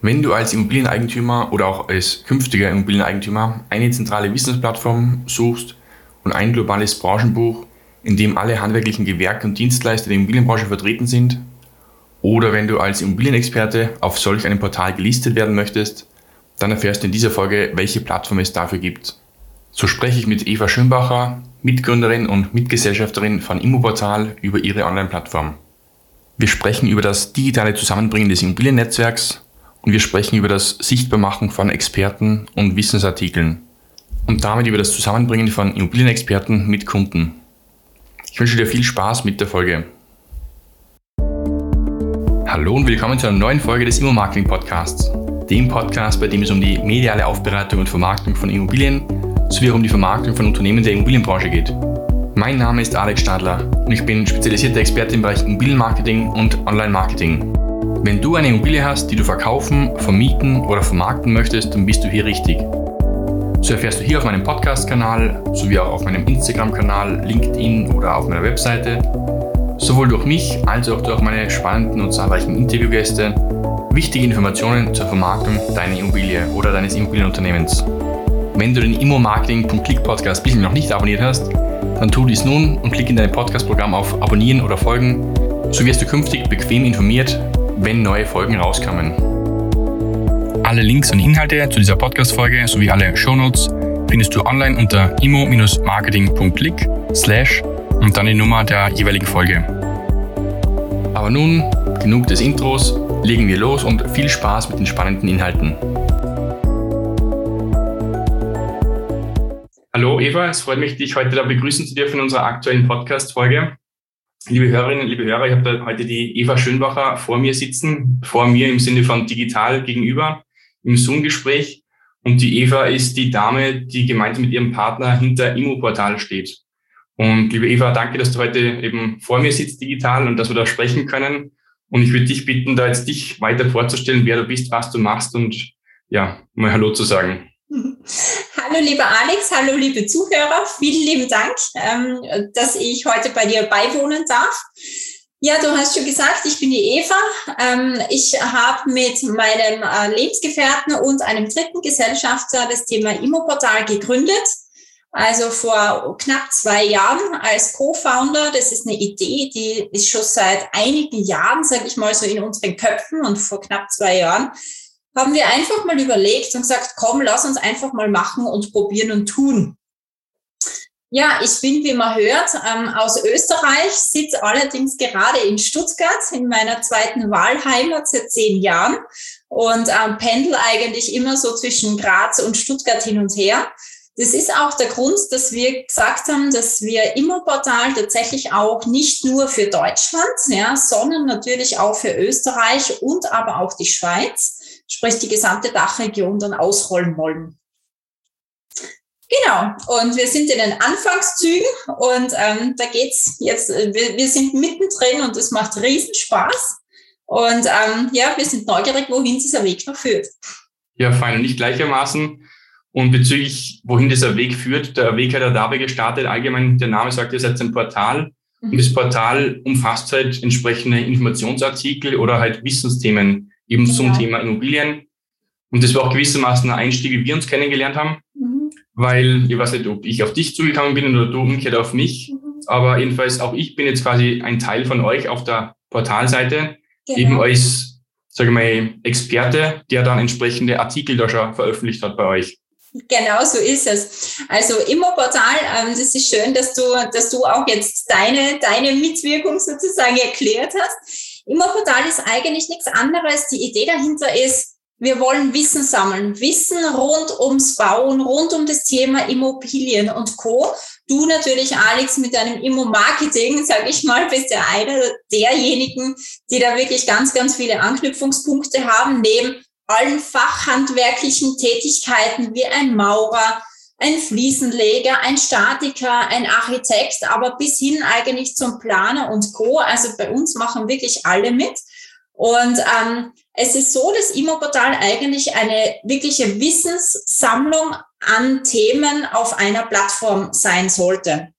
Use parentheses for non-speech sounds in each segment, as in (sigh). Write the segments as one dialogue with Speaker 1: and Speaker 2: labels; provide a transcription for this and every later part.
Speaker 1: Wenn du als Immobilieneigentümer oder auch als künftiger Immobilieneigentümer eine zentrale Wissensplattform suchst und ein globales Branchenbuch, in dem alle handwerklichen Gewerke und Dienstleister der Immobilienbranche vertreten sind, oder wenn du als Immobilienexperte auf solch einem Portal gelistet werden möchtest, dann erfährst du in dieser Folge, welche Plattform es dafür gibt. So spreche ich mit Eva Schönbacher, Mitgründerin und Mitgesellschafterin von Immoportal über ihre Online-Plattform. Wir sprechen über das digitale Zusammenbringen des Immobiliennetzwerks wir sprechen über das Sichtbarmachen von Experten und Wissensartikeln und damit über das Zusammenbringen von Immobilienexperten mit Kunden. Ich wünsche dir viel Spaß mit der Folge. Hallo und willkommen zu einer neuen Folge des Immo-Marketing Podcasts, dem Podcast, bei dem es um die mediale Aufbereitung und Vermarktung von Immobilien sowie auch um die Vermarktung von Unternehmen der Immobilienbranche geht. Mein Name ist Alex Stadler und ich bin spezialisierter Experte im Bereich Immobilienmarketing und Online-Marketing. Wenn du eine Immobilie hast, die du verkaufen, vermieten oder vermarkten möchtest, dann bist du hier richtig. So erfährst du hier auf meinem Podcast-Kanal sowie auch auf meinem Instagram-Kanal, LinkedIn oder auf meiner Webseite sowohl durch mich als auch durch meine spannenden und zahlreichen Interviewgäste wichtige Informationen zur Vermarktung deiner Immobilie oder deines Immobilienunternehmens. Wenn du den Immo-Marketing.click Podcast bisher noch nicht abonniert hast, dann tu dies nun und klick in dein Podcast-Programm auf Abonnieren oder Folgen, so wirst du künftig bequem informiert, wenn neue Folgen rauskommen. Alle Links und Inhalte zu dieser Podcast-Folge sowie alle Shownotes findest du online unter immo-marketing.click slash und dann die Nummer der jeweiligen Folge. Aber nun, genug des Intros, legen wir los und viel Spaß mit den spannenden Inhalten. Hallo Eva, es freut mich, dich heute da begrüßen zu dürfen in unserer aktuellen Podcast-Folge. Liebe Hörerinnen, liebe Hörer, ich habe heute die Eva Schönbacher vor mir sitzen, vor mir im Sinne von digital gegenüber im Zoom-Gespräch. Und die Eva ist die Dame, die gemeinsam mit ihrem Partner hinter Immo-Portal steht. Und liebe Eva, danke, dass du heute eben vor mir sitzt digital und dass wir da sprechen können. Und ich würde dich bitten, da jetzt dich weiter vorzustellen, wer du bist, was du machst und ja, mal Hallo zu sagen. (laughs)
Speaker 2: Hallo lieber Alex, hallo liebe Zuhörer, vielen lieben Dank, ähm, dass ich heute bei dir beiwohnen darf. Ja, du hast schon gesagt, ich bin die Eva. Ähm, ich habe mit meinem äh, Lebensgefährten und einem dritten Gesellschafter das Thema Immoportal gegründet. Also vor knapp zwei Jahren als Co-Founder. Das ist eine Idee, die ist schon seit einigen Jahren, sage ich mal, so in unseren Köpfen. Und vor knapp zwei Jahren haben wir einfach mal überlegt und gesagt, komm, lass uns einfach mal machen und probieren und tun. Ja, ich bin, wie man hört, ähm, aus Österreich, sitze allerdings gerade in Stuttgart, in meiner zweiten Wahlheimat seit zehn Jahren und ähm, pendel eigentlich immer so zwischen Graz und Stuttgart hin und her. Das ist auch der Grund, dass wir gesagt haben, dass wir Immoportal tatsächlich auch nicht nur für Deutschland, ja, sondern natürlich auch für Österreich und aber auch die Schweiz, sprich die gesamte Dachregion dann ausrollen wollen. Genau, und wir sind in den Anfangszügen und ähm, da geht's jetzt, äh, wir, wir sind mittendrin und es macht riesen Spaß. Und ähm, ja, wir sind neugierig, wohin dieser Weg noch führt.
Speaker 1: Ja, fein. Nicht gleichermaßen und bezüglich, wohin dieser Weg führt, der Weg hat ja dabei gestartet. Allgemein, der Name sagt, ihr seid ein Portal. Mhm. Und das Portal umfasst halt entsprechende Informationsartikel oder halt Wissensthemen eben ja. zum Thema Immobilien. Und das war auch gewissermaßen ein Einstieg, wie wir uns kennengelernt haben. Mhm. Weil, ich weiß nicht, ob ich auf dich zugekommen bin oder du umgekehrt auf mich. Mhm. Aber jedenfalls auch ich bin jetzt quasi ein Teil von euch auf der Portalseite. Genau. Eben als, sage ich mal, Experte, der dann entsprechende Artikel da schon veröffentlicht hat bei euch.
Speaker 2: Genau so ist es. Also Immoportal, ähm, das ist schön, dass du, dass du auch jetzt deine, deine Mitwirkung sozusagen erklärt hast. Immoportal ist eigentlich nichts anderes. Die Idee dahinter ist, wir wollen Wissen sammeln. Wissen rund ums Bauen, rund um das Thema Immobilien und Co. Du natürlich, Alex, mit deinem Immo-Marketing, sage ich mal, bist ja einer derjenigen, die da wirklich ganz, ganz viele Anknüpfungspunkte haben, neben allen fachhandwerklichen Tätigkeiten wie ein Maurer, ein Fliesenleger, ein Statiker, ein Architekt, aber bis hin eigentlich zum Planer und Co. Also bei uns machen wirklich alle mit. Und ähm, es ist so, dass Immoportal eigentlich eine wirkliche Wissenssammlung an Themen auf einer Plattform sein sollte.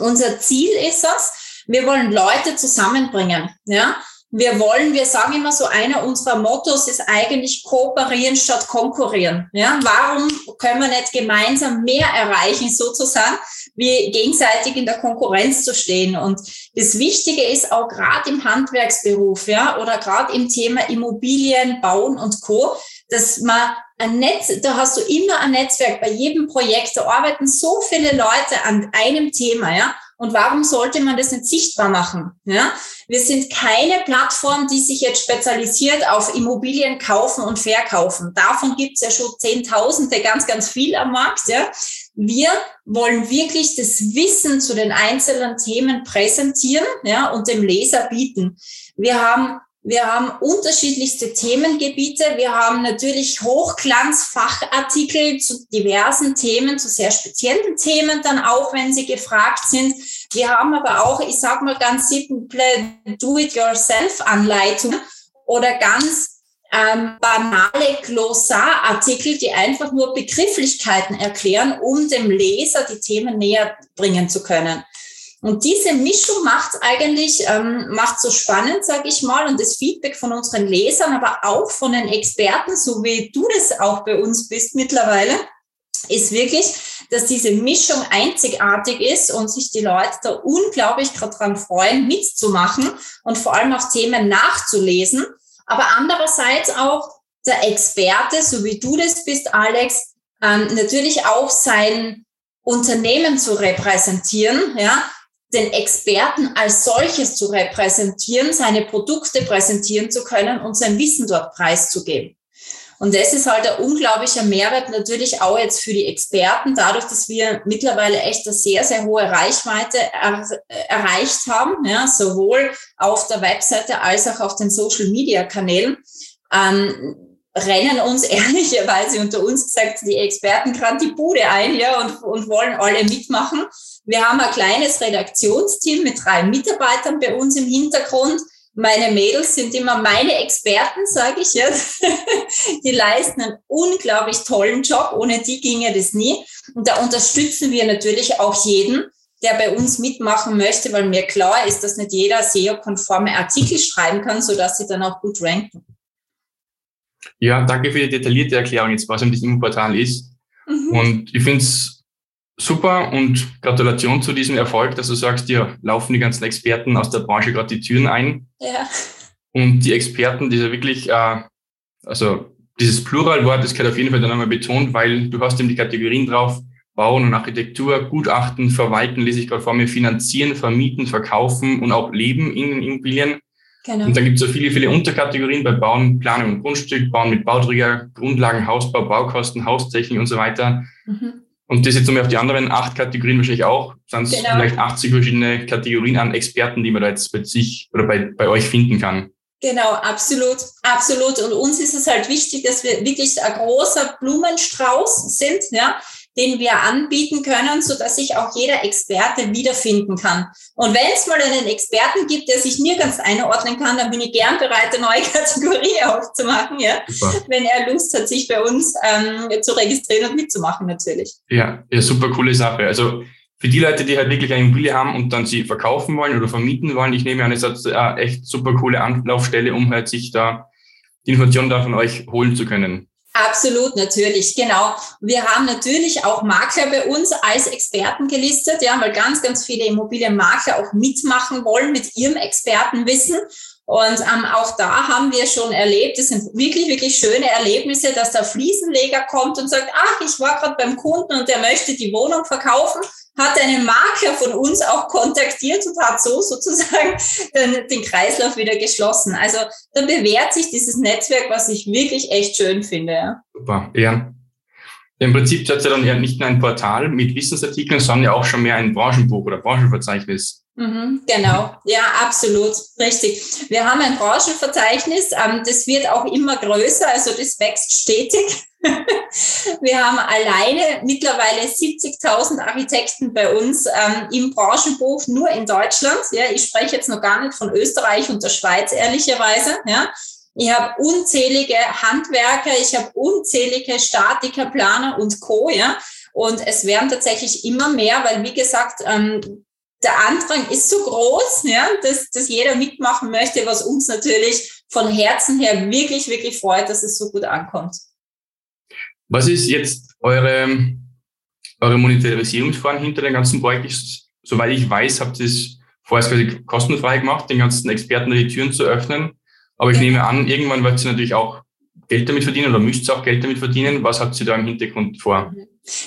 Speaker 2: Unser Ziel ist es, wir wollen Leute zusammenbringen. Ja? Wir wollen, wir sagen immer so, einer unserer Mottos ist eigentlich kooperieren statt konkurrieren. Ja, warum können wir nicht gemeinsam mehr erreichen, sozusagen, wie gegenseitig in der Konkurrenz zu stehen? Und das Wichtige ist auch gerade im Handwerksberuf, ja, oder gerade im Thema Immobilien, Bauen und Co., dass man ein Netz, da hast du immer ein Netzwerk bei jedem Projekt, da arbeiten so viele Leute an einem Thema, ja. Und warum sollte man das nicht sichtbar machen? Ja? Wir sind keine Plattform, die sich jetzt spezialisiert auf Immobilien kaufen und verkaufen. Davon gibt es ja schon Zehntausende, ganz, ganz viel am Markt. Ja? Wir wollen wirklich das Wissen zu den einzelnen Themen präsentieren ja, und dem Leser bieten. Wir haben wir haben unterschiedlichste Themengebiete. Wir haben natürlich Hochglanzfachartikel zu diversen Themen, zu sehr speziellen Themen dann auch, wenn sie gefragt sind. Wir haben aber auch, ich sage mal ganz simple Do-it-yourself-Anleitungen oder ganz ähm, banale Glossarartikel, die einfach nur Begrifflichkeiten erklären, um dem Leser die Themen näher bringen zu können. Und diese Mischung macht eigentlich, ähm, macht so spannend, sage ich mal, und das Feedback von unseren Lesern, aber auch von den Experten, so wie du das auch bei uns bist mittlerweile, ist wirklich, dass diese Mischung einzigartig ist und sich die Leute da unglaublich gerade dran freuen, mitzumachen und vor allem auch Themen nachzulesen. Aber andererseits auch der Experte, so wie du das bist, Alex, ähm, natürlich auch sein Unternehmen zu repräsentieren, ja, den Experten als solches zu repräsentieren, seine Produkte präsentieren zu können und sein Wissen dort preiszugeben. Und das ist halt ein unglaublicher Mehrwert natürlich auch jetzt für die Experten, dadurch, dass wir mittlerweile echt eine sehr, sehr hohe Reichweite er, erreicht haben, ja, sowohl auf der Webseite als auch auf den Social-Media-Kanälen. Ähm, rennen uns (laughs) ehrlicherweise unter uns gesagt die Experten gerade die Bude ein ja, und, und wollen alle mitmachen. Wir haben ein kleines Redaktionsteam mit drei Mitarbeitern bei uns im Hintergrund. Meine Mädels sind immer meine Experten, sage ich jetzt. (laughs) die leisten einen unglaublich tollen Job. Ohne die ginge das nie. Und da unterstützen wir natürlich auch jeden, der bei uns mitmachen möchte, weil mir klar ist, dass nicht jeder SEO-konforme Artikel schreiben kann, sodass sie dann auch gut ranken.
Speaker 1: Ja, danke für die detaillierte Erklärung jetzt, was das Immoportal ist. Mhm. Und ich finde es super und Gratulation zu diesem Erfolg, dass du sagst, dir laufen die ganzen Experten aus der Branche gerade die Türen ein. Ja. Und die Experten, diese wirklich, äh, also dieses Pluralwort, das gehört auf jeden Fall dann einmal betont, weil du hast eben die Kategorien drauf, Bauen und Architektur, Gutachten, Verwalten, lese ich gerade vor mir, finanzieren, vermieten, verkaufen und auch leben in Immobilien. Genau. Und dann gibt es so viele, viele Unterkategorien bei Bauen, Planung und Grundstück, Bauen mit Bauträger, Grundlagen, Hausbau, Baukosten, Haustechnik und so weiter. Mhm. Und das jetzt nochmal auf die anderen acht Kategorien wahrscheinlich auch. Sind genau. vielleicht 80 verschiedene Kategorien an Experten, die man da jetzt bei sich oder bei, bei euch finden kann.
Speaker 2: Genau, absolut, absolut. Und uns ist es halt wichtig, dass wir wirklich ein großer Blumenstrauß sind, ja, den wir anbieten können, so dass sich auch jeder Experte wiederfinden kann. Und wenn es mal einen Experten gibt, der sich nirgends einordnen kann, dann bin ich gern bereit, eine neue (laughs) Kategorie aufzumachen, ja, super. wenn er Lust hat, sich bei uns ähm, zu registrieren und mitzumachen, natürlich.
Speaker 1: Ja, ja, super coole Sache. Also für die Leute, die halt wirklich eine Immobilie haben und dann sie verkaufen wollen oder vermieten wollen, ich nehme an, es ist eine echt super coole Anlaufstelle, um halt sich da die Informationen da von euch holen zu können.
Speaker 2: Absolut, natürlich, genau. Wir haben natürlich auch Makler bei uns als Experten gelistet, ja, weil ganz, ganz viele Immobilienmakler auch mitmachen wollen mit ihrem Expertenwissen. Und ähm, auch da haben wir schon erlebt, es sind wirklich, wirklich schöne Erlebnisse, dass der Fliesenleger kommt und sagt, ach, ich war gerade beim Kunden und der möchte die Wohnung verkaufen hat einen Makler von uns auch kontaktiert und hat so sozusagen (laughs) den, den Kreislauf wieder geschlossen. Also da bewährt sich dieses Netzwerk, was ich wirklich echt schön finde.
Speaker 1: Super, ja. Im Prinzip seid ihr dann ja nicht nur ein Portal mit Wissensartikeln, sondern ja auch schon mehr ein Branchenbuch oder Branchenverzeichnis.
Speaker 2: Mhm, genau, ja, absolut, richtig. Wir haben ein Branchenverzeichnis, ähm, das wird auch immer größer, also das wächst stetig. (laughs) Wir haben alleine mittlerweile 70.000 Architekten bei uns ähm, im Branchenbuch, nur in Deutschland. Ja, ich spreche jetzt noch gar nicht von Österreich und der Schweiz, ehrlicherweise. Ja. Ich habe unzählige Handwerker, ich habe unzählige Statiker, Planer und Co. Ja. Und es werden tatsächlich immer mehr, weil wie gesagt, ähm, der Andrang ist so groß, ja, dass, dass jeder mitmachen möchte, was uns natürlich von Herzen her wirklich, wirklich freut, dass es so gut ankommt.
Speaker 1: Was ist jetzt eure, eure Monetarisierungsform hinter dem ganzen Projekt? Ich, soweit ich weiß, habt ihr es vorerst quasi kostenfrei gemacht, den ganzen Experten die Türen zu öffnen. Aber ich nehme an, irgendwann wird ihr natürlich auch Geld damit verdienen oder müsst ihr auch Geld damit verdienen. Was habt ihr da im Hintergrund vor?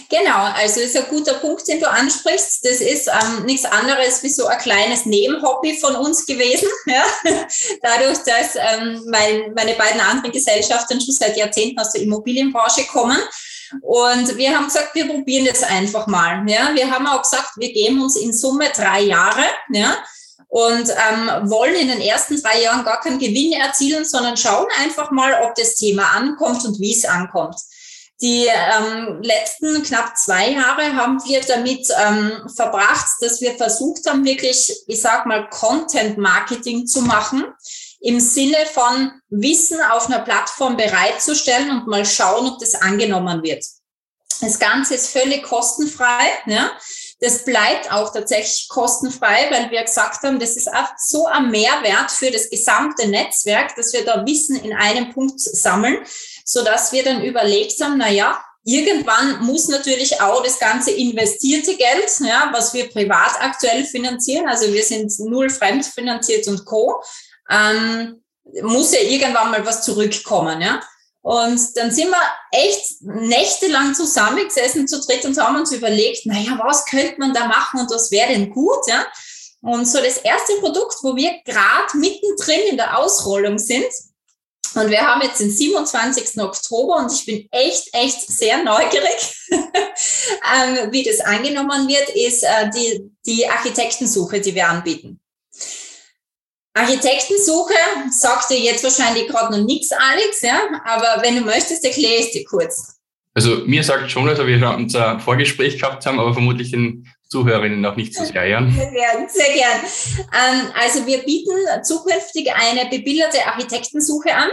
Speaker 2: Genau, also ist ein guter Punkt, den du ansprichst. Das ist ähm, nichts anderes wie so ein kleines Nebenhobby von uns gewesen. (laughs) Ja? Dadurch, dass ähm, mein, meine beiden anderen Gesellschaften schon seit Jahrzehnten aus der Immobilienbranche kommen. Und wir haben gesagt, wir probieren das einfach mal. Ja? Wir haben auch gesagt, wir geben uns in Summe drei Jahre. Ja? und ähm, wollen in den ersten drei Jahren gar keinen Gewinn erzielen, sondern schauen einfach mal, ob das Thema ankommt und wie es ankommt. Die ähm, letzten knapp zwei Jahre haben wir damit ähm, verbracht, dass wir versucht haben, wirklich, ich sag mal, Content Marketing zu machen, im Sinne von Wissen auf einer Plattform bereitzustellen und mal schauen, ob das angenommen wird. Das Ganze ist völlig kostenfrei. Ja? Das bleibt auch tatsächlich kostenfrei, weil wir gesagt haben, das ist auch so ein Mehrwert für das gesamte Netzwerk, dass wir da Wissen in einem Punkt sammeln, so dass wir dann überlegt haben, na ja, irgendwann muss natürlich auch das ganze investierte Geld, ja, was wir privat aktuell finanzieren, also wir sind null fremdfinanziert und co, ähm, muss ja irgendwann mal was zurückkommen, ja. Und dann sind wir echt nächtelang zusammengesessen zu dritt und haben uns überlegt, naja, was könnte man da machen und was wäre denn gut, ja? Und so das erste Produkt, wo wir gerade mittendrin in der Ausrollung sind, und wir haben jetzt den 27. Oktober und ich bin echt, echt sehr neugierig, (laughs) ähm, wie das angenommen wird, ist äh, die, die Architektensuche, die wir anbieten. Architektensuche sagt dir jetzt wahrscheinlich gerade noch nichts, Alex, ja, aber wenn du möchtest, erkläre ich dir kurz.
Speaker 1: Also mir sagt schon, dass wir unser Vorgespräch gehabt haben, aber vermutlich den Zuhörerinnen noch nicht so sehr, ja.
Speaker 2: Sehr gern, sehr gern. Ähm, also wir bieten zukünftig eine bebilderte Architektensuche an.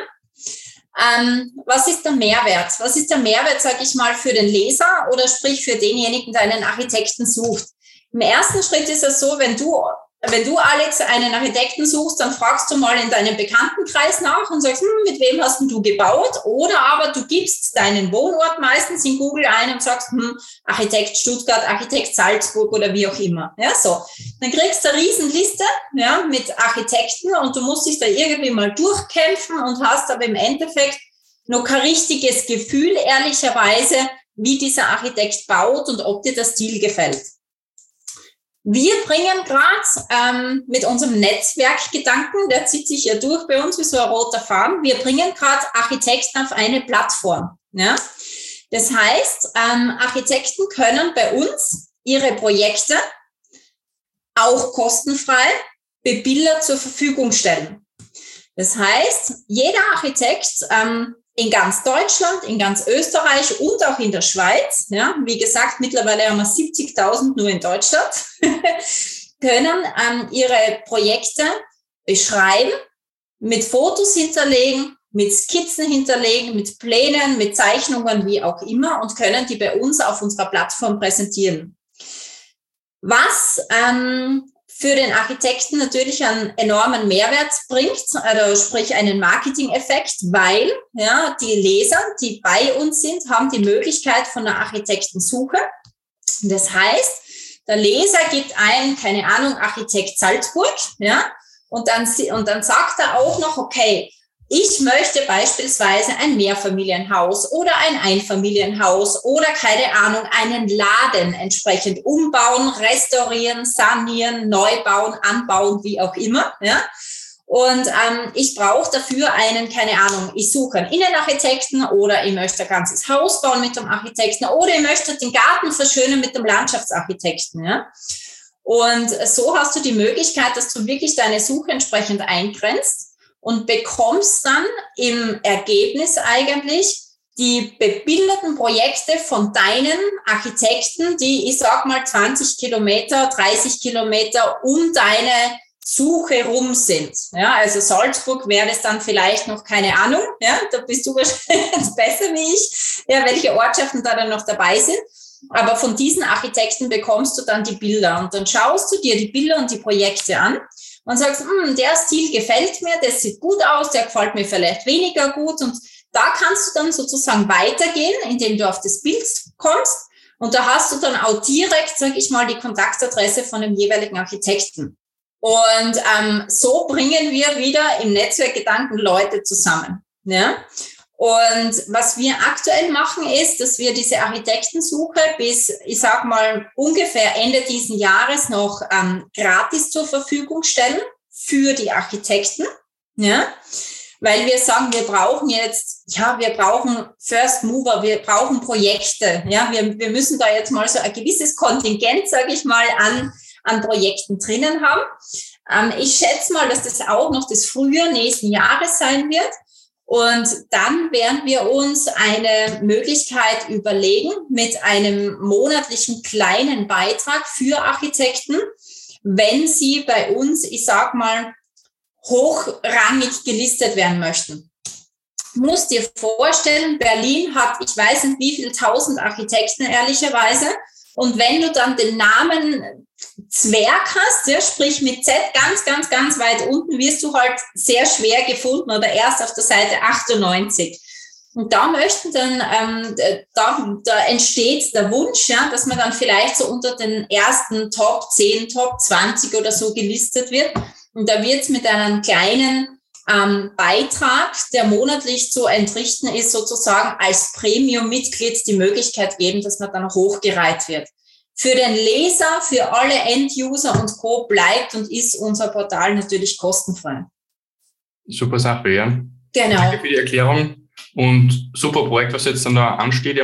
Speaker 2: Ähm, was ist der Mehrwert? Was ist der Mehrwert, sage ich mal, für den Leser oder sprich für denjenigen, der einen Architekten sucht? Im ersten Schritt ist es so, wenn du wenn du, Alex, einen Architekten suchst, dann fragst du mal in deinem Bekanntenkreis nach und sagst, hm, mit wem hast du gebaut? Oder aber du gibst deinen Wohnort meistens in Google ein und sagst, hm, Architekt Stuttgart, Architekt Salzburg oder wie auch immer. Ja, so. Dann kriegst du eine Riesenliste, ja, mit Architekten und du musst dich da irgendwie mal durchkämpfen und hast aber im Endeffekt noch kein richtiges Gefühl, ehrlicherweise, wie dieser Architekt baut und ob dir das Stil gefällt. Wir bringen gerade ähm, mit unserem Netzwerkgedanken, der zieht sich ja durch bei uns wie so ein roter Faden, wir bringen gerade Architekten auf eine Plattform. Ja? Das heißt, ähm, Architekten können bei uns ihre Projekte auch kostenfrei bebildert zur Verfügung stellen. Das heißt, jeder Architekt ähm, in ganz Deutschland, in ganz Österreich und auch in der Schweiz, ja, wie gesagt, mittlerweile haben wir 70.000 nur in Deutschland, (laughs) können ähm, ihre Projekte beschreiben, mit Fotos hinterlegen, mit Skizzen hinterlegen, mit Plänen, mit Zeichnungen, wie auch immer, und können die bei uns auf unserer Plattform präsentieren. Was ähm, für den Architekten natürlich einen enormen Mehrwert bringt, also sprich einen Marketing-Effekt, weil ja, die Leser, die bei uns sind, haben die Möglichkeit von einer Architektensuche. Das heißt, der Leser gibt ein, keine Ahnung, Architekt Salzburg, ja, und dann, und dann sagt er auch noch, okay, ich möchte beispielsweise ein Mehrfamilienhaus oder ein Einfamilienhaus oder keine Ahnung, einen Laden entsprechend umbauen, restaurieren, sanieren, neu bauen, anbauen, wie auch immer. Ja? Und ähm, ich brauche dafür einen, keine Ahnung, ich suche einen Innenarchitekten oder ich möchte ein ganzes Haus bauen mit dem Architekten oder ich möchte den Garten verschönern mit dem Landschaftsarchitekten. Ja? Und so hast du die Möglichkeit, dass du wirklich deine Suche entsprechend eingrenzt und bekommst dann im Ergebnis eigentlich die bebilderten Projekte von deinen Architekten, die, ich sag mal, 20 Kilometer, 30 Kilometer um deine Suche rum sind. Ja, also Salzburg wäre es dann vielleicht noch keine Ahnung. Ja, da bist du (laughs) wahrscheinlich besser wie ich, ja, welche Ortschaften da dann noch dabei sind. Aber von diesen Architekten bekommst du dann die Bilder und dann schaust du dir die Bilder und die Projekte an und sagst, hm, der Stil gefällt mir, der sieht gut aus, der gefällt mir vielleicht weniger gut und da kannst du dann sozusagen weitergehen, indem du auf das Bild kommst und da hast du dann auch direkt, sag ich mal, die Kontaktadresse von dem jeweiligen Architekten. Und ähm, so bringen wir wieder im Netzwerkgedanken Leute zusammen. Ja? Und was wir aktuell machen, ist, dass wir diese Architektensuche bis, ich sag mal, ungefähr Ende diesen Jahres noch ähm, gratis zur Verfügung stellen für die Architekten. Ja? Weil wir sagen, wir brauchen jetzt, ja, wir brauchen First Mover, wir brauchen Projekte. Ja, wir, wir müssen da jetzt mal so ein gewisses Kontingent, sage ich mal, an, an Projekten drinnen haben. Ähm, ich schätze mal, dass das auch noch das Frühjahr nächsten Jahres sein wird. Und dann werden wir uns eine Möglichkeit überlegen mit einem monatlichen kleinen Beitrag für Architekten, wenn sie bei uns, ich sag mal, hochrangig gelistet werden möchten. Muss dir vorstellen, Berlin hat, ich weiß nicht wie viele tausend Architekten ehrlicherweise. Und wenn du dann den Namen Zwerg hast, ja, sprich mit Z ganz, ganz, ganz weit unten, wirst du halt sehr schwer gefunden oder erst auf der Seite 98. Und da möchten dann, ähm, da, da entsteht der Wunsch, ja, dass man dann vielleicht so unter den ersten Top 10, Top 20 oder so gelistet wird. Und da wird es mit einem kleinen ähm, Beitrag, der monatlich zu entrichten ist, sozusagen als Premium-Mitglied die Möglichkeit geben, dass man dann hochgereiht wird. Für den Leser, für alle End-User und Co. bleibt und ist unser Portal natürlich kostenfrei.
Speaker 1: Super Sache, ja. Genau. Danke für die Erklärung und super Projekt, was jetzt dann da ansteht.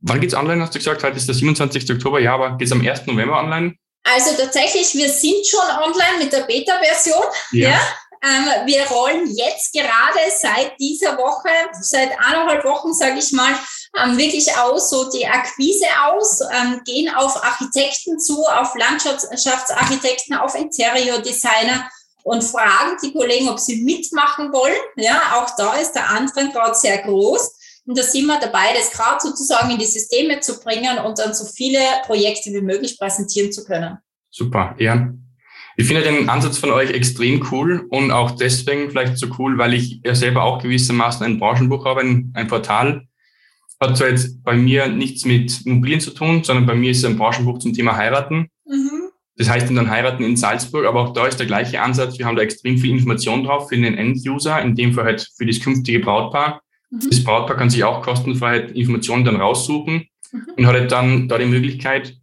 Speaker 1: Wann geht's online, hast du gesagt? Heute ist der 27. Oktober, ja, aber geht's am 1. November online?
Speaker 2: Also tatsächlich, wir sind schon online mit der Beta-Version. Ja. ja. Ähm, wir rollen jetzt gerade seit dieser Woche, seit eineinhalb Wochen, sage ich mal, ähm, wirklich aus, so die Akquise aus, ähm, gehen auf Architekten zu, auf Landschaftsarchitekten, auf Interior-Designer und fragen die Kollegen, ob sie mitmachen wollen. Ja, auch da ist der Andrang gerade sehr groß. Und da sind wir dabei, das gerade sozusagen in die Systeme zu bringen und dann so viele Projekte wie möglich präsentieren zu können.
Speaker 1: Super, ja. Ich finde den Ansatz von euch extrem cool und auch deswegen vielleicht so cool, weil ich ja selber auch gewissermaßen ein Branchenbuch habe, ein, ein Portal, hat zwar jetzt bei mir nichts mit Immobilien zu tun, sondern bei mir ist es ein Branchenbuch zum Thema Heiraten. Mhm. Das heißt dann Heiraten in Salzburg, aber auch da ist der gleiche Ansatz. Wir haben da extrem viel Information drauf für den End-User, in dem Fall halt für das künftige Brautpaar. Mhm. Das Brautpaar kann sich auch kostenfrei Informationen dann raussuchen mhm. und hat halt dann da die Möglichkeit,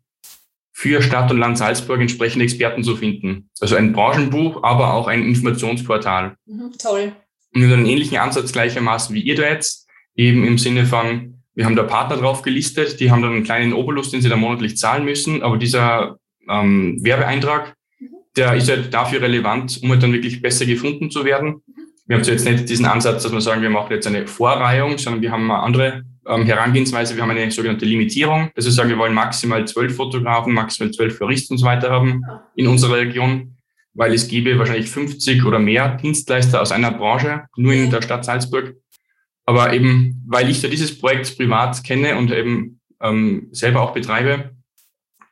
Speaker 1: für Stadt und Land Salzburg entsprechende Experten zu finden. Also ein Branchenbuch, aber auch ein Informationsportal.
Speaker 2: Mhm, toll.
Speaker 1: Und wir haben einen ähnlichen Ansatz gleichermaßen wie ihr da jetzt, eben im Sinne von, wir haben da Partner drauf gelistet, die haben dann einen kleinen Obolus, den sie dann monatlich zahlen müssen, aber dieser ähm, Werbeeintrag, der ist halt dafür relevant, um halt dann wirklich besser gefunden zu werden. Wir haben so jetzt nicht diesen Ansatz, dass wir sagen, wir machen jetzt eine Vorreihung, sondern wir haben eine andere ähm, Herangehensweise. Wir haben eine sogenannte Limitierung. Das ist sagen, wir wollen maximal zwölf Fotografen, maximal zwölf Floristen und so weiter haben in unserer Region, weil es gäbe wahrscheinlich 50 oder mehr Dienstleister aus einer Branche, nur in der Stadt Salzburg. Aber eben, weil ich ja dieses Projekt privat kenne und eben ähm, selber auch betreibe,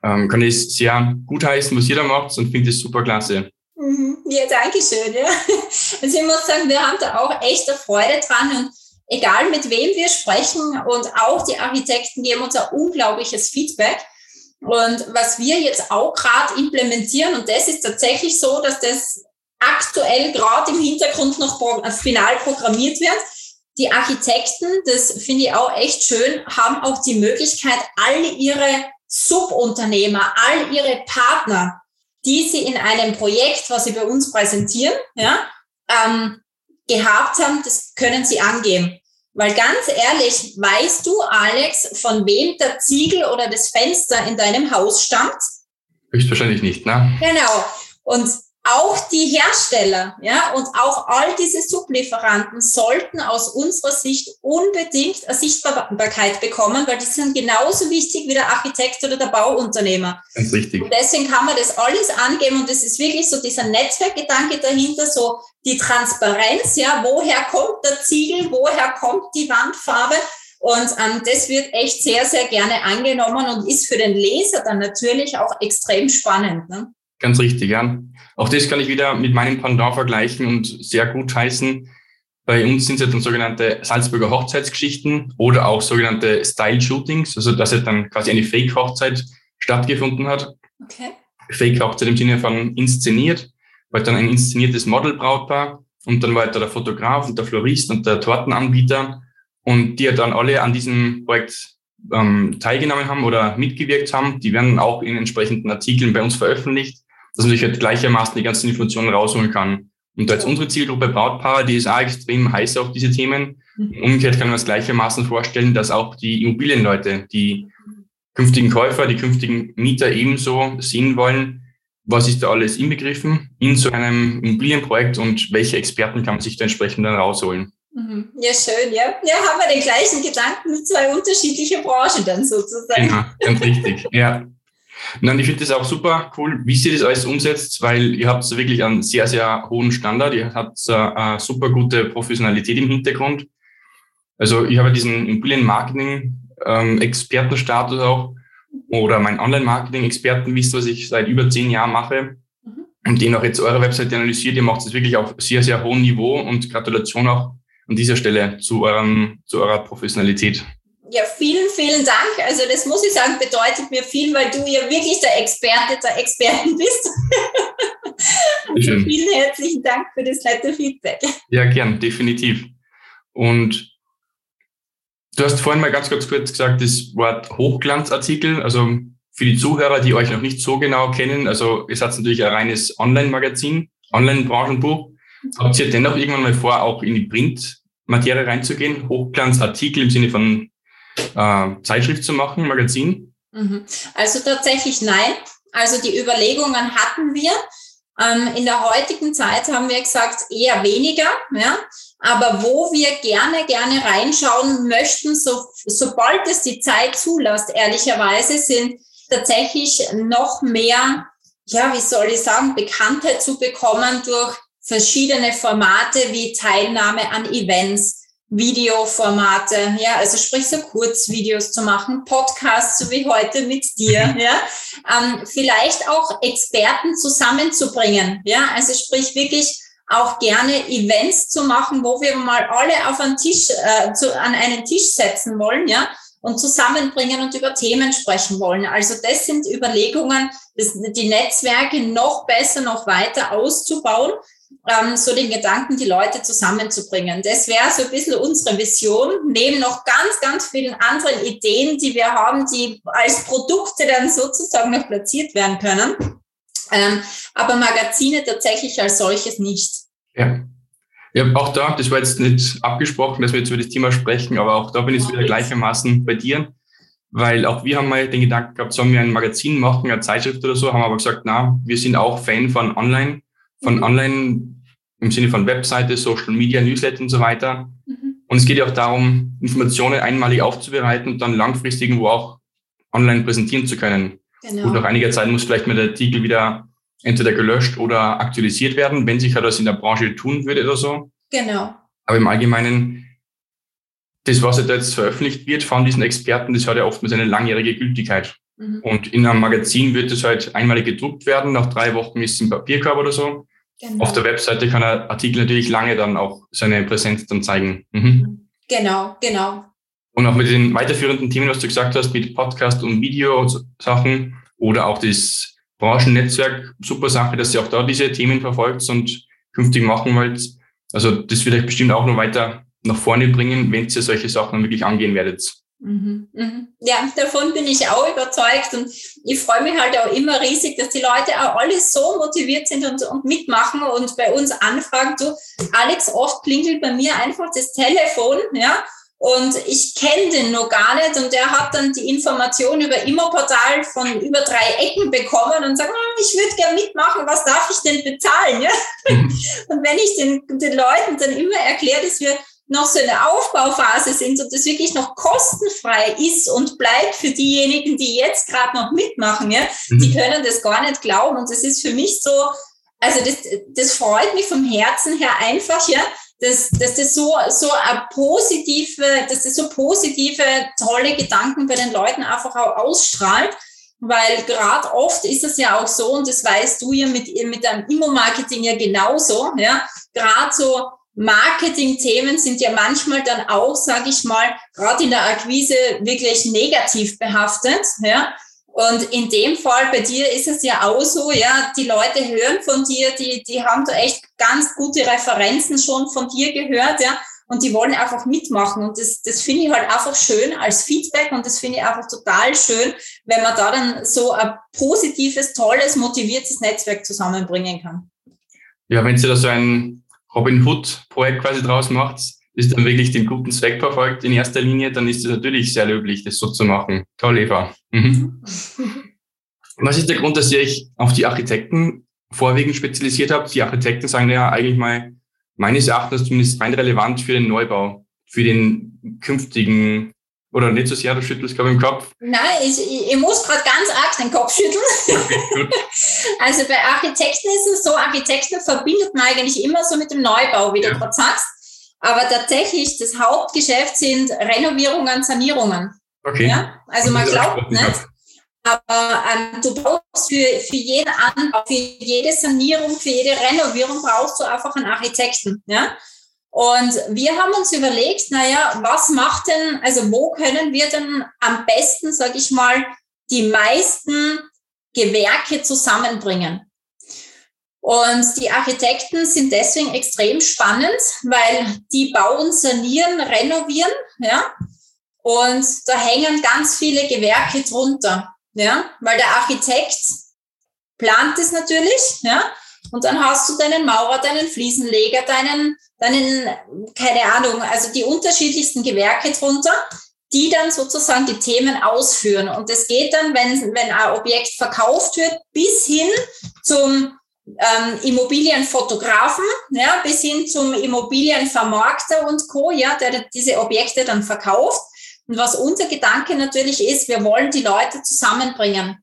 Speaker 1: ähm, kann ich es sehr gut heißen, was ihr da macht und finde es super klasse.
Speaker 2: Mhm. Ja, danke schön. Ja. (laughs) Also ich muss sagen, wir haben da auch echte Freude dran und egal mit wem wir sprechen und auch die Architekten geben uns ein unglaubliches Feedback. Und was wir jetzt auch gerade implementieren, und das ist tatsächlich so, dass das aktuell gerade im Hintergrund noch final programmiert wird, die Architekten, das finde ich auch echt schön, haben auch die Möglichkeit, all ihre Subunternehmer, all ihre Partner, die sie in einem Projekt, was sie bei uns präsentieren, ja, ähm, gehabt haben, das können sie angeben. Weil ganz ehrlich, weißt du, Alex, von wem der Ziegel oder das Fenster in deinem Haus stammt?
Speaker 1: Höchstwahrscheinlich nicht, ne?
Speaker 2: Genau. Und auch die Hersteller, ja, und auch all diese Sublieferanten sollten aus unserer Sicht unbedingt eine Sichtbarkeit bekommen, weil die sind genauso wichtig wie der Architekt oder der Bauunternehmer.
Speaker 1: Ganz richtig.
Speaker 2: Und deswegen kann man das alles angeben und es ist wirklich so dieser Netzwerkgedanke dahinter, so die Transparenz, ja, woher kommt der Ziegel, woher kommt die Wandfarbe Und ähm, das wird echt sehr, sehr gerne angenommen und ist für den Leser dann natürlich auch extrem spannend. Ne?
Speaker 1: Ganz richtig, ja. Auch das kann ich wieder mit meinem Pendant vergleichen und sehr gut heißen. Bei uns sind es dann sogenannte Salzburger Hochzeitsgeschichten oder auch sogenannte Style-Shootings, also dass es dann quasi eine Fake-Hochzeit stattgefunden hat. Okay. Fake-Hochzeit im Sinne von inszeniert, weil dann ein inszeniertes Model-Brautpaar und dann war halt da der Fotograf und der Florist und der Tortenanbieter und die ja dann alle an diesem Projekt ähm, teilgenommen haben oder mitgewirkt haben, die werden auch in entsprechenden Artikeln bei uns veröffentlicht, dass man sich halt gleichermaßen die ganzen Informationen rausholen kann. Und da jetzt unsere Zielgruppe Brautpaare, die ist auch extrem heiß auf diese Themen. Mhm. Umgekehrt kann man es gleichermaßen vorstellen, dass auch die Immobilienleute, die künftigen Käufer, die künftigen Mieter ebenso sehen wollen, was ist da alles inbegriffen in so einem Immobilienprojekt und welche Experten kann man sich da entsprechend dann rausholen.
Speaker 2: Mhm. Ja, schön, ja. Ja, haben wir den gleichen Gedanken mit zwei unterschiedlichen Branchen dann sozusagen.
Speaker 1: Genau, ganz richtig, ja. Nein, ich finde das auch super cool, wie sie das alles umsetzt, weil ihr habt wirklich einen sehr, sehr hohen Standard. Ihr habt eine super gute Professionalität im Hintergrund. Also ich habe diesen Immobilien-Marketing-Expertenstatus auch oder mein Online-Marketing-Experten wisst, was ich seit über zehn Jahren mache mhm. und den auch jetzt eure Webseite analysiert. Ihr macht es wirklich auf sehr, sehr hohem Niveau und Gratulation auch an dieser Stelle zu, eurem, zu eurer Professionalität.
Speaker 2: Ja, vielen, vielen Dank. Also das muss ich sagen, bedeutet mir viel, weil du ja wirklich der Experte der Experten bist. (laughs) also vielen herzlichen Dank für das nette Feedback.
Speaker 1: Ja, gern, definitiv. Und du hast vorhin mal ganz, ganz kurz gesagt, das Wort Hochglanzartikel, also für die Zuhörer, die euch noch nicht so genau kennen, also ihr seid natürlich ein reines Online-Magazin, Online-Branchenbuch. Habt ihr dennoch irgendwann mal vor, auch in die Printmaterie reinzugehen? Hochglanzartikel im Sinne von äh, Zeitschrift zu machen, Magazin?
Speaker 2: Mhm. Also tatsächlich nein. Also die Überlegungen hatten wir. Ähm, in der heutigen Zeit haben wir gesagt, eher weniger. Ja? Aber wo wir gerne, gerne reinschauen möchten, so, sobald es die Zeit zulässt, ehrlicherweise, sind tatsächlich noch mehr, ja, wie soll ich sagen, Bekanntheit zu bekommen durch verschiedene Formate wie Teilnahme an Events, Videoformate, ja, also sprich so Kurzvideos zu machen, Podcasts, so wie heute mit dir, mhm. ja, ähm, vielleicht auch Experten zusammenzubringen, ja, also sprich wirklich auch gerne Events zu machen, wo wir mal alle auf einen Tisch, äh, zu, an einen Tisch setzen wollen, ja, und zusammenbringen und über Themen sprechen wollen. Also das sind Überlegungen, das, die Netzwerke noch besser, noch weiter auszubauen, ähm, so den Gedanken, die Leute zusammenzubringen. Das wäre so ein bisschen unsere Vision, neben noch ganz, ganz vielen anderen Ideen, die wir haben, die als Produkte dann sozusagen noch platziert werden können. Ähm, aber Magazine tatsächlich als solches nicht.
Speaker 1: Ja. Ja, auch da, das war jetzt nicht abgesprochen, dass wir jetzt über das Thema sprechen, aber auch da bin ich wieder gleichermaßen bei dir, weil auch wir haben mal den Gedanken gehabt, sollen wir ein Magazin machen, eine Zeitschrift oder so, haben aber gesagt, na, wir sind auch Fan von Online, von mhm. Online im Sinne von Webseite, Social Media, Newsletter und so weiter. Mhm. Und es geht ja auch darum, Informationen einmalig aufzubereiten und dann langfristig irgendwo auch online präsentieren zu können. Genau. Und nach einiger Zeit muss vielleicht mal der Artikel wieder entweder gelöscht oder aktualisiert werden, wenn sich etwas in der Branche tun würde oder so.
Speaker 2: Genau.
Speaker 1: Aber im Allgemeinen, das, was jetzt veröffentlicht wird von diesen Experten, das hat ja oftmals eine langjährige Gültigkeit. Mhm. Und in einem Magazin wird es halt einmalig gedruckt werden, nach drei Wochen ist es im Papierkorb oder so. Genau. Auf der Webseite kann ein Artikel natürlich lange dann auch seine Präsenz dann zeigen.
Speaker 2: Mhm. Genau, genau.
Speaker 1: Und auch mit den weiterführenden Themen, was du gesagt hast, mit Podcast und Video-Sachen oder auch das Branchennetzwerk, super Sache, dass ihr auch da diese Themen verfolgt und künftig machen wollt. Also das wird euch bestimmt auch noch weiter nach vorne bringen, wenn ihr solche Sachen wirklich angehen werdet.
Speaker 2: Mhm, mhm. Ja, davon bin ich auch überzeugt und ich freue mich halt auch immer riesig, dass die Leute auch alle so motiviert sind und, und mitmachen und bei uns anfragen. Du, Alex, oft klingelt bei mir einfach das Telefon, ja, und ich kenne den noch gar nicht und der hat dann die Information über Immoportal von über drei Ecken bekommen und sagt, hm, ich würde gern mitmachen, was darf ich denn bezahlen? Ja? Mhm. (laughs) Und wenn ich den, den Leuten dann immer erkläre, dass wir noch so eine Aufbauphase sind und das wirklich noch kostenfrei ist und bleibt für diejenigen, die jetzt gerade noch mitmachen, ja, mhm. die können das gar nicht glauben. Und das ist für mich so, also das, das freut mich vom Herzen her einfach, ja, dass, dass das so, so eine positive, dass das so positive, tolle Gedanken bei den Leuten einfach auch ausstrahlt. Weil gerade oft ist es ja auch so, und das weißt du ja mit, mit deinem Immo-Marketing ja genauso, ja, gerade so Marketing-Themen sind ja manchmal dann auch, sage ich mal, gerade in der Akquise wirklich negativ behaftet, ja. Und in dem Fall bei dir ist es ja auch so, ja, die Leute hören von dir, die, die haben da echt ganz gute Referenzen schon von dir gehört, ja, und die wollen einfach mitmachen. Und das, das finde ich halt einfach schön als Feedback und das finde ich einfach total schön, wenn man da dann so ein positives, tolles, motiviertes Netzwerk zusammenbringen kann.
Speaker 1: Ja, wenn Sie da so ein Robin Hood-Projekt quasi draus macht, das dann wirklich den guten Zweck verfolgt in erster Linie, dann ist es natürlich sehr löblich, das so zu machen. Toll, Eva. Mhm. Was ist der Grund, dass ihr euch auf die Architekten vorwiegend spezialisiert habt? Die Architekten sagen ja eigentlich mal, meines Erachtens zumindest rein relevant für den Neubau, für den künftigen oder nicht so sehr, du schüttelst, ich, im Kopf.
Speaker 2: Nein, ich, ich, ich muss gerade ganz arg den Kopf schütteln. Okay, (laughs) also bei Architekten ist es so, Architekten verbindet man eigentlich immer so mit dem Neubau, wie ja. du gerade sagst. Aber tatsächlich, das Hauptgeschäft sind Renovierungen, Sanierungen. Okay. Ja? Also man glaubt nicht. Aber ähm, du brauchst für, für jeden Anbau, für jede Sanierung, für jede Renovierung brauchst du einfach einen Architekten. Ja? Und wir haben uns überlegt, naja, was macht denn, also wo können wir denn am besten, sage ich mal, die meisten Gewerke zusammenbringen? Und die Architekten sind deswegen extrem spannend, weil die bauen, sanieren, renovieren, ja. Und da hängen ganz viele Gewerke drunter, ja, weil der Architekt plant es natürlich, ja. Und dann hast du deinen Maurer, deinen Fliesenleger, deinen, deinen, keine Ahnung, also die unterschiedlichsten Gewerke drunter, die dann sozusagen die Themen ausführen. Und es geht dann, wenn, wenn ein Objekt verkauft wird, bis hin zum ähm, Immobilienfotografen, ja, bis hin zum Immobilienvermarkter und Co., ja, der diese Objekte dann verkauft. Und was unser Gedanke natürlich ist, wir wollen die Leute zusammenbringen.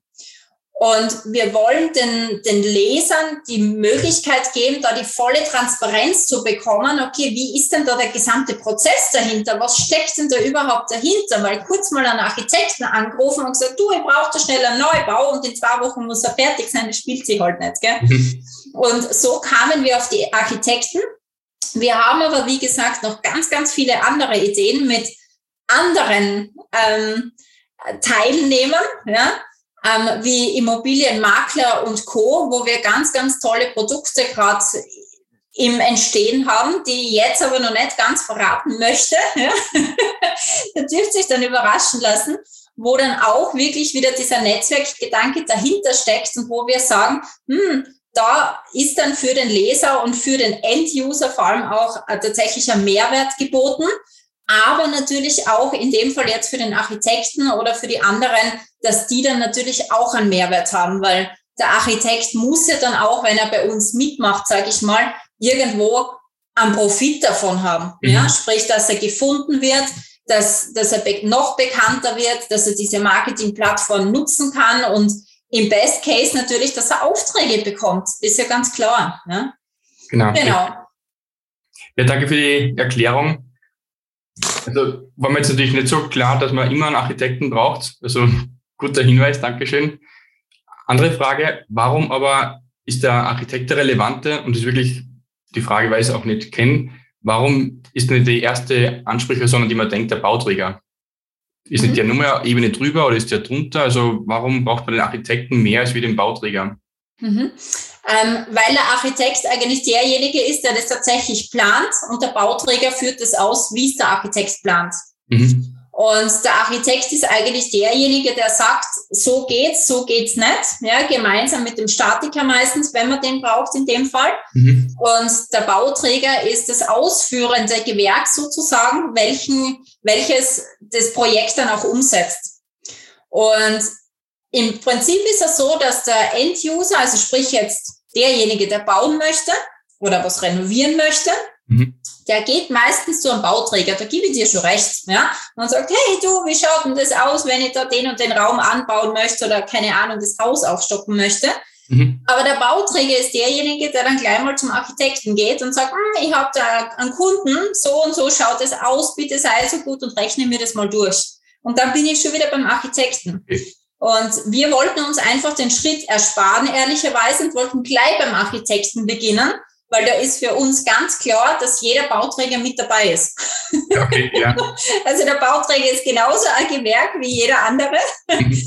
Speaker 2: Und wir wollen den, den Lesern die Möglichkeit geben, da die volle Transparenz zu bekommen. Okay, wie ist denn da der gesamte Prozess dahinter? Was steckt denn da überhaupt dahinter? Weil kurz mal einen Architekten angerufen und gesagt, du, ich brauche da schnell einen Neubau und in zwei Wochen muss er fertig sein. Das spielt sich halt nicht, gell? Mhm. Und so kamen wir auf die Architekten. Wir haben aber, wie gesagt, noch ganz, ganz viele andere Ideen mit anderen ähm, Teilnehmern, ja, ähm, wie Immobilienmakler und Co., wo wir ganz, ganz tolle Produkte gerade im Entstehen haben, die ich jetzt aber noch nicht ganz verraten möchte. (laughs) Da dürft sich dann überraschen lassen, wo dann auch wirklich wieder dieser Netzwerkgedanke dahinter steckt und wo wir sagen, hm, da ist dann für den Leser und für den End-User vor allem auch äh, tatsächlich ein Mehrwert geboten aber natürlich auch in dem Fall jetzt für den Architekten oder für die anderen, dass die dann natürlich auch einen Mehrwert haben, weil der Architekt muss ja dann auch, wenn er bei uns mitmacht, sage ich mal, irgendwo einen Profit davon haben. Mhm. Ja? Sprich, dass er gefunden wird, dass, dass er noch bekannter wird, dass er diese Marketingplattform nutzen kann und im Best Case natürlich, dass er Aufträge bekommt. Ist ja ganz klar. Ja?
Speaker 1: Genau. genau. Ja, danke für die Erklärung. Also war mir jetzt natürlich nicht so klar, dass man immer einen Architekten braucht. Also guter Hinweis, Dankeschön. Andere Frage, warum aber ist der Architekt der relevante? Und das ist wirklich die Frage, weil ich es auch nicht kenne. Warum ist nicht die erste Ansprechperson, die man denkt, der Bauträger? Ist mhm. nicht der Nummer Ebene drüber oder ist der drunter? Also warum braucht man den Architekten mehr als wie den Bauträger?
Speaker 2: Mhm. Ähm, weil der Architekt eigentlich derjenige ist, der das tatsächlich plant und der Bauträger führt das aus, wie es der Architekt plant. Mhm. Und der Architekt ist eigentlich derjenige, der sagt, so geht's, so geht's nicht, ja, gemeinsam mit dem Statiker meistens, wenn man den braucht in dem Fall. Mhm. Und der Bauträger ist das ausführende Gewerk sozusagen, welchen, welches das Projekt dann auch umsetzt. Und im Prinzip ist es so, dass der End-User, also sprich jetzt derjenige, der bauen möchte oder was renovieren möchte, mhm. der geht meistens zu einem Bauträger, da gebe ich dir schon recht, ja, und sagt, hey du, wie schaut denn das aus, wenn ich da den und den Raum anbauen möchte oder keine Ahnung, das Haus aufstocken möchte? Mhm. Aber der Bauträger ist derjenige, der dann gleich mal zum Architekten geht und sagt, hm, ich habe da einen Kunden, so und so schaut es aus, bitte sei so gut und rechne mir das mal durch. Und dann bin ich schon wieder beim Architekten. Okay. Und wir wollten uns einfach den Schritt ersparen, ehrlicherweise, und wollten gleich beim Architekten beginnen weil da ist für uns ganz klar, dass jeder Bauträger mit dabei ist. Okay, ja. (laughs) Also der Bauträger ist genauso ein Gewerk wie jeder andere. Mhm.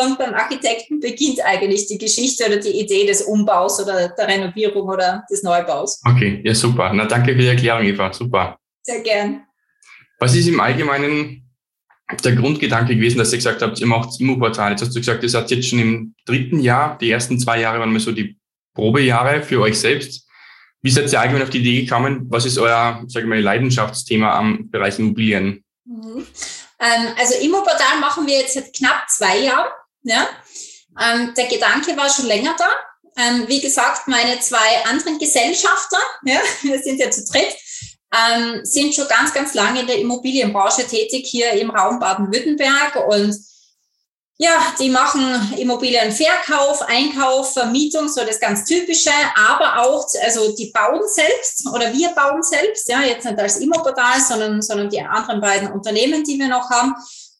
Speaker 2: Und beim Architekten beginnt eigentlich die Geschichte oder die Idee des Umbaus oder der Renovierung oder des Neubaus.
Speaker 1: Okay, ja super. Na danke für die Erklärung, Eva. Super.
Speaker 2: Sehr gern.
Speaker 1: Was ist im Allgemeinen der Grundgedanke gewesen, dass ihr gesagt habt, ihr macht Immo-Portal? Jetzt hast du gesagt, ihr seid jetzt schon im dritten Jahr. Die ersten zwei Jahre waren mal so die Probejahre für euch selbst. Wie seid ihr allgemein auf die Idee gekommen? Was ist euer, sage ich mal, Leidenschaftsthema am Bereich Immobilien?
Speaker 2: Mhm. Ähm, also Immoportal machen wir jetzt seit knapp zwei Jahren. Ja? Ähm, der Gedanke war schon länger da. Ähm, wie gesagt, meine zwei anderen Gesellschafter, ja, (laughs) wir sind ja zu dritt, ähm, sind schon ganz, ganz lange in der Immobilienbranche tätig hier im Raum Baden-Württemberg und ja, die machen Immobilienverkauf, Einkauf, Vermietung, so das ganz Typische, aber auch, also die bauen selbst oder wir bauen selbst, ja, jetzt nicht als Immoportal, sondern, sondern die anderen beiden Unternehmen, die wir noch haben.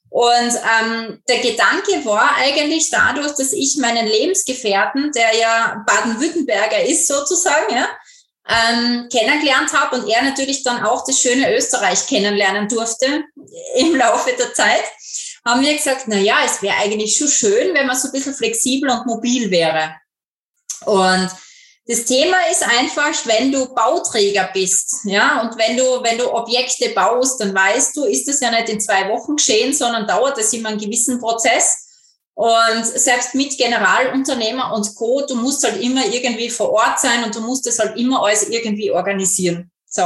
Speaker 2: Und ähm, der Gedanke war eigentlich dadurch, dass ich meinen Lebensgefährten, der ja Baden-Württemberger ist sozusagen, ja, ähm, kennengelernt habe und er natürlich dann auch das schöne Österreich kennenlernen durfte im Laufe der Zeit haben wir gesagt, na ja, es wäre eigentlich schon schön, wenn man so ein bisschen flexibel und mobil wäre. Und das Thema ist einfach, wenn du Bauträger bist, ja, und wenn du, wenn du Objekte baust, dann weißt du, ist das ja nicht in zwei Wochen geschehen, sondern dauert das immer einen gewissen Prozess. Und selbst mit Generalunternehmer und Co., du musst halt immer irgendwie vor Ort sein und du musst das halt immer alles irgendwie organisieren. So.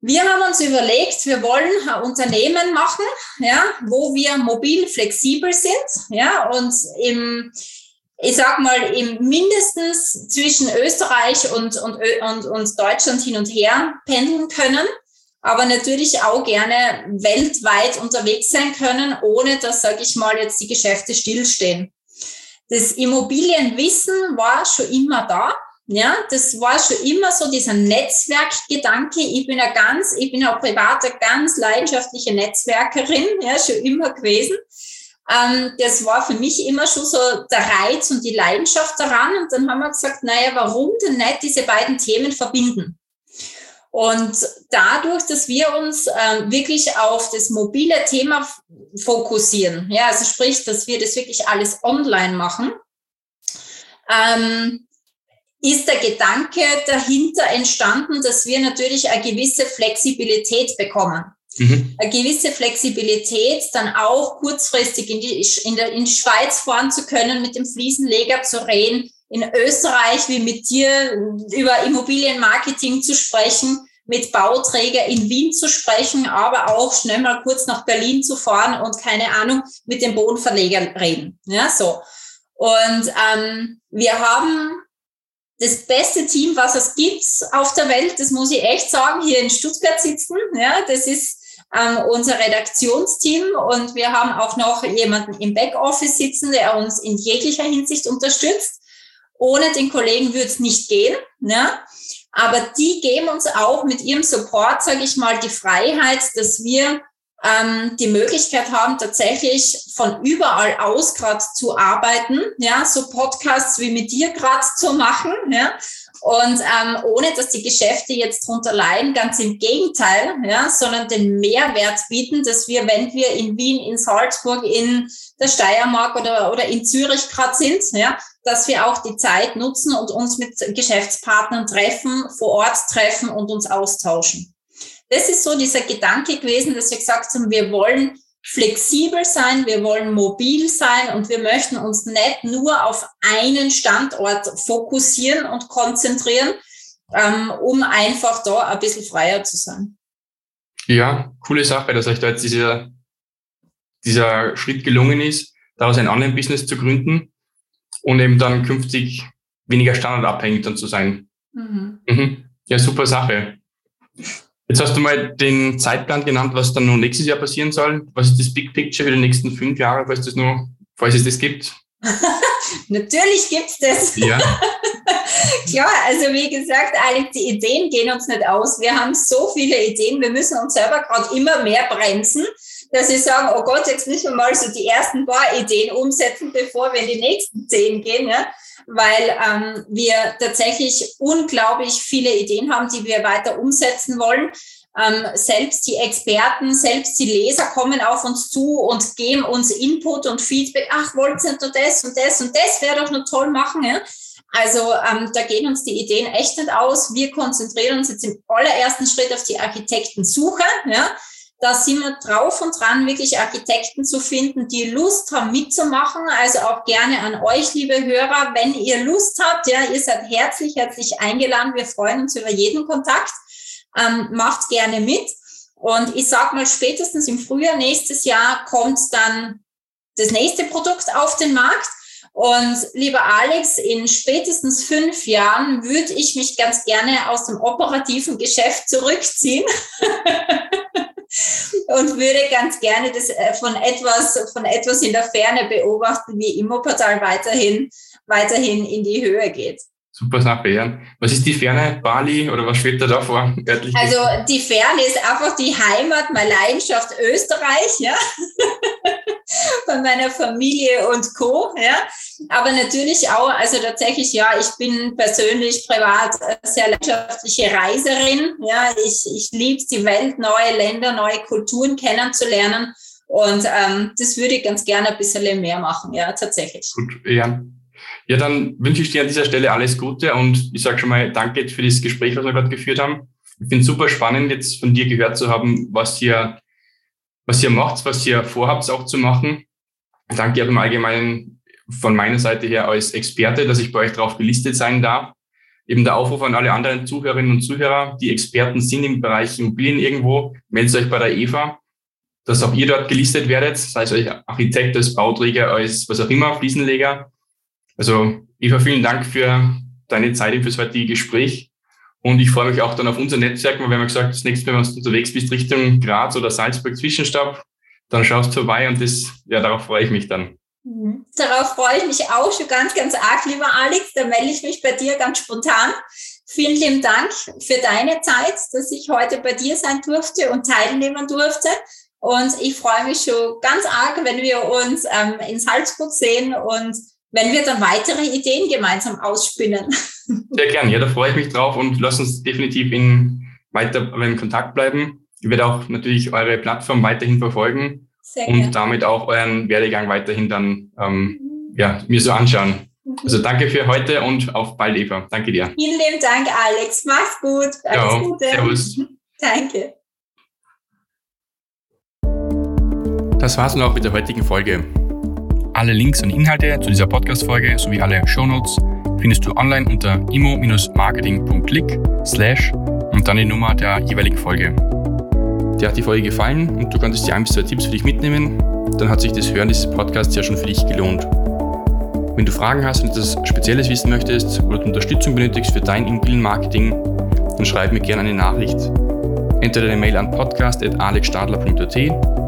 Speaker 2: Wir haben uns überlegt, wir wollen ein Unternehmen machen, ja, wo wir mobil flexibel sind, ja, und im, ich sag mal, im mindestens zwischen Österreich und, und, und, und Deutschland hin und her pendeln können, aber natürlich auch gerne weltweit unterwegs sein können, ohne dass, sage ich mal, jetzt die Geschäfte stillstehen. Das Immobilienwissen war schon immer da. Ja, das war schon immer so dieser Netzwerkgedanke. Ich bin ja ganz, ich bin auch privat eine ganz leidenschaftliche Netzwerkerin, ja, schon immer gewesen. Ähm, das war für mich immer schon so der Reiz und die Leidenschaft daran. Und dann haben wir gesagt, naja, warum denn nicht diese beiden Themen verbinden? Und dadurch, dass wir uns äh, wirklich auf das mobile Thema fokussieren, ja, also sprich, dass wir das wirklich alles online machen, ähm, ist der Gedanke dahinter entstanden, dass wir natürlich eine gewisse Flexibilität bekommen. Mhm. Eine gewisse Flexibilität, dann auch kurzfristig in die, in, der, in die Schweiz fahren zu können, mit dem Fliesenleger zu reden, in Österreich wie mit dir über Immobilienmarketing zu sprechen, mit Bauträger in Wien zu sprechen, aber auch schnell mal kurz nach Berlin zu fahren und keine Ahnung mit dem Bodenverleger reden. Ja, so. Und ähm, wir haben das beste Team, was es gibt auf der Welt, das muss ich echt sagen, hier in Stuttgart sitzen. Ja, das ist ähm, unser Redaktionsteam und wir haben auch noch jemanden im Backoffice sitzen, der uns in jeglicher Hinsicht unterstützt. Ohne den Kollegen würde es nicht gehen. Ja? Aber die geben uns auch mit ihrem Support, sage ich mal, die Freiheit, dass wir ähm, die Möglichkeit haben, tatsächlich von überall aus gerade zu arbeiten, ja, so Podcasts wie mit dir gerade zu machen, ja, und ähm, ohne dass die Geschäfte jetzt drunter leiden, ganz im Gegenteil, ja, sondern den Mehrwert bieten, dass wir, wenn wir in Wien, in Salzburg, in der Steiermark oder, oder in Zürich gerade sind, ja, dass wir auch die Zeit nutzen und uns mit Geschäftspartnern treffen, vor Ort treffen und uns austauschen das ist so dieser Gedanke gewesen, dass wir gesagt haben, wir wollen flexibel sein, wir wollen mobil sein und wir möchten uns nicht nur auf einen Standort fokussieren und konzentrieren, ähm, um einfach da ein bisschen freier zu sein.
Speaker 1: Ja, coole Sache, dass euch da jetzt dieser, dieser Schritt gelungen ist, daraus ein Online-Business zu gründen und eben dann künftig weniger standardabhängig dann zu sein. Mhm. Mhm. Ja, super Sache. Jetzt hast du mal den Zeitplan genannt, was dann noch nächstes Jahr passieren soll. Was ist das Big Picture für die nächsten fünf Jahre, falls, das nur, falls es das gibt? (laughs)
Speaker 2: Natürlich gibt es das. Ja. (laughs) Klar, also wie gesagt, Alex, die Ideen gehen uns nicht aus. Wir haben so viele Ideen, wir müssen uns selber gerade immer mehr bremsen, dass sie sagen, oh Gott, jetzt müssen wir mal so die ersten paar Ideen umsetzen, bevor wir in die nächsten zehn gehen. Ja? weil ähm, wir tatsächlich unglaublich viele Ideen haben, die wir weiter umsetzen wollen. Ähm, selbst die Experten, selbst die Leser kommen auf uns zu und geben uns Input und Feedback. Ach, wollt ihr das und das und das wäre doch nur toll machen. Ja? Also ähm, da gehen uns die Ideen echt nicht aus. Wir konzentrieren uns jetzt im allerersten Schritt auf die Architektensuche. Ja? Da sind wir drauf und dran, wirklich Architekten zu finden, die Lust haben mitzumachen. Also auch gerne an euch, liebe Hörer, wenn ihr Lust habt, ja, ihr seid herzlich, herzlich eingeladen. Wir freuen uns über jeden Kontakt. Ähm, macht gerne mit. Und ich sag mal, spätestens im Frühjahr nächstes Jahr kommt dann das nächste Produkt auf den Markt. Und lieber Alex, in spätestens fünf Jahren würde ich mich ganz gerne aus dem operativen Geschäft zurückziehen. (laughs) und würde ganz gerne das äh, von etwas, von etwas in der Ferne beobachten, wie Immoportal weiterhin, weiterhin in die Höhe geht.
Speaker 1: Super Sache, ja. Was ist die Ferne, Bali oder was steht da davor?
Speaker 2: Örtlich also die Ferne ist einfach die Heimat, meine Leidenschaft Österreich, ja. (laughs) Von meiner Familie und Co. Ja. Aber natürlich auch, also tatsächlich, ja, ich bin persönlich privat sehr leidenschaftliche Reiserin. Ja, ich, ich liebe die Welt, neue Länder, neue Kulturen kennenzulernen. Und ähm, das würde ich ganz gerne ein bisschen mehr machen, ja, tatsächlich.
Speaker 1: Gut, ja, ja, dann wünsche ich dir an dieser Stelle alles Gute und ich sage schon mal danke für das Gespräch, was wir gerade geführt haben. Ich finde es super spannend, jetzt von dir gehört zu haben, was ihr, was ihr macht, was ihr vorhabt, auch zu machen. Danke auch im Allgemeinen von meiner Seite her als Experte, dass ich bei euch drauf gelistet sein darf. Eben der Aufruf an alle anderen Zuhörerinnen und Zuhörer, die Experten sind im Bereich Immobilien irgendwo, meldet euch bei der EVA, dass auch ihr dort gelistet werdet, sei es euch Architekt, als Bauträger, als was auch immer, Fliesenleger also Eva, vielen Dank für deine Zeit und fürs heutige Gespräch. Und ich freue mich auch dann auf unser Netzwerk, weil wir haben gesagt, das nächste Mal, wenn du unterwegs bist Richtung Graz oder Salzburg Zwischenstab, dann schaust du vorbei und das, ja, darauf freue ich mich dann.
Speaker 2: Mhm. Darauf freue ich mich auch schon ganz, ganz arg, lieber Alex. Da melde ich mich bei dir ganz spontan. Vielen lieben Dank für deine Zeit, dass ich heute bei dir sein durfte und teilnehmen durfte. Und ich freue mich schon ganz arg, wenn wir uns ähm, in Salzburg sehen und wenn wir dann weitere Ideen gemeinsam ausspinnen.
Speaker 1: Sehr gern, ja, da freue ich mich drauf und lass uns definitiv in weiter in Kontakt bleiben. Ich werde auch natürlich eure Plattform weiterhin verfolgen Sehr und damit auch euren Werdegang weiterhin dann ähm, ja, mir so anschauen. Also danke für heute und auf bald, Eva. Danke dir.
Speaker 2: Vielen lieben Dank, Alex. Mach's gut.
Speaker 1: Alles ja, Gute. Servus. (laughs)
Speaker 2: Danke.
Speaker 1: Das war's nun auch mit der heutigen Folge. Alle Links und Inhalte zu dieser Podcast-Folge sowie alle Shownotes findest du online unter imo-marketing.click slash und dann die Nummer der jeweiligen Folge. Dir hat die Folge gefallen und du konntest dir ein bis zwei Tipps für dich mitnehmen, dann hat sich das Hören dieses Podcasts ja schon für dich gelohnt. Wenn du Fragen hast und etwas Spezielles wissen möchtest oder Unterstützung benötigst für dein Immobilienmarketing, dann schreib mir gerne eine Nachricht. Entweder eine Mail an podcast.alexstadler.at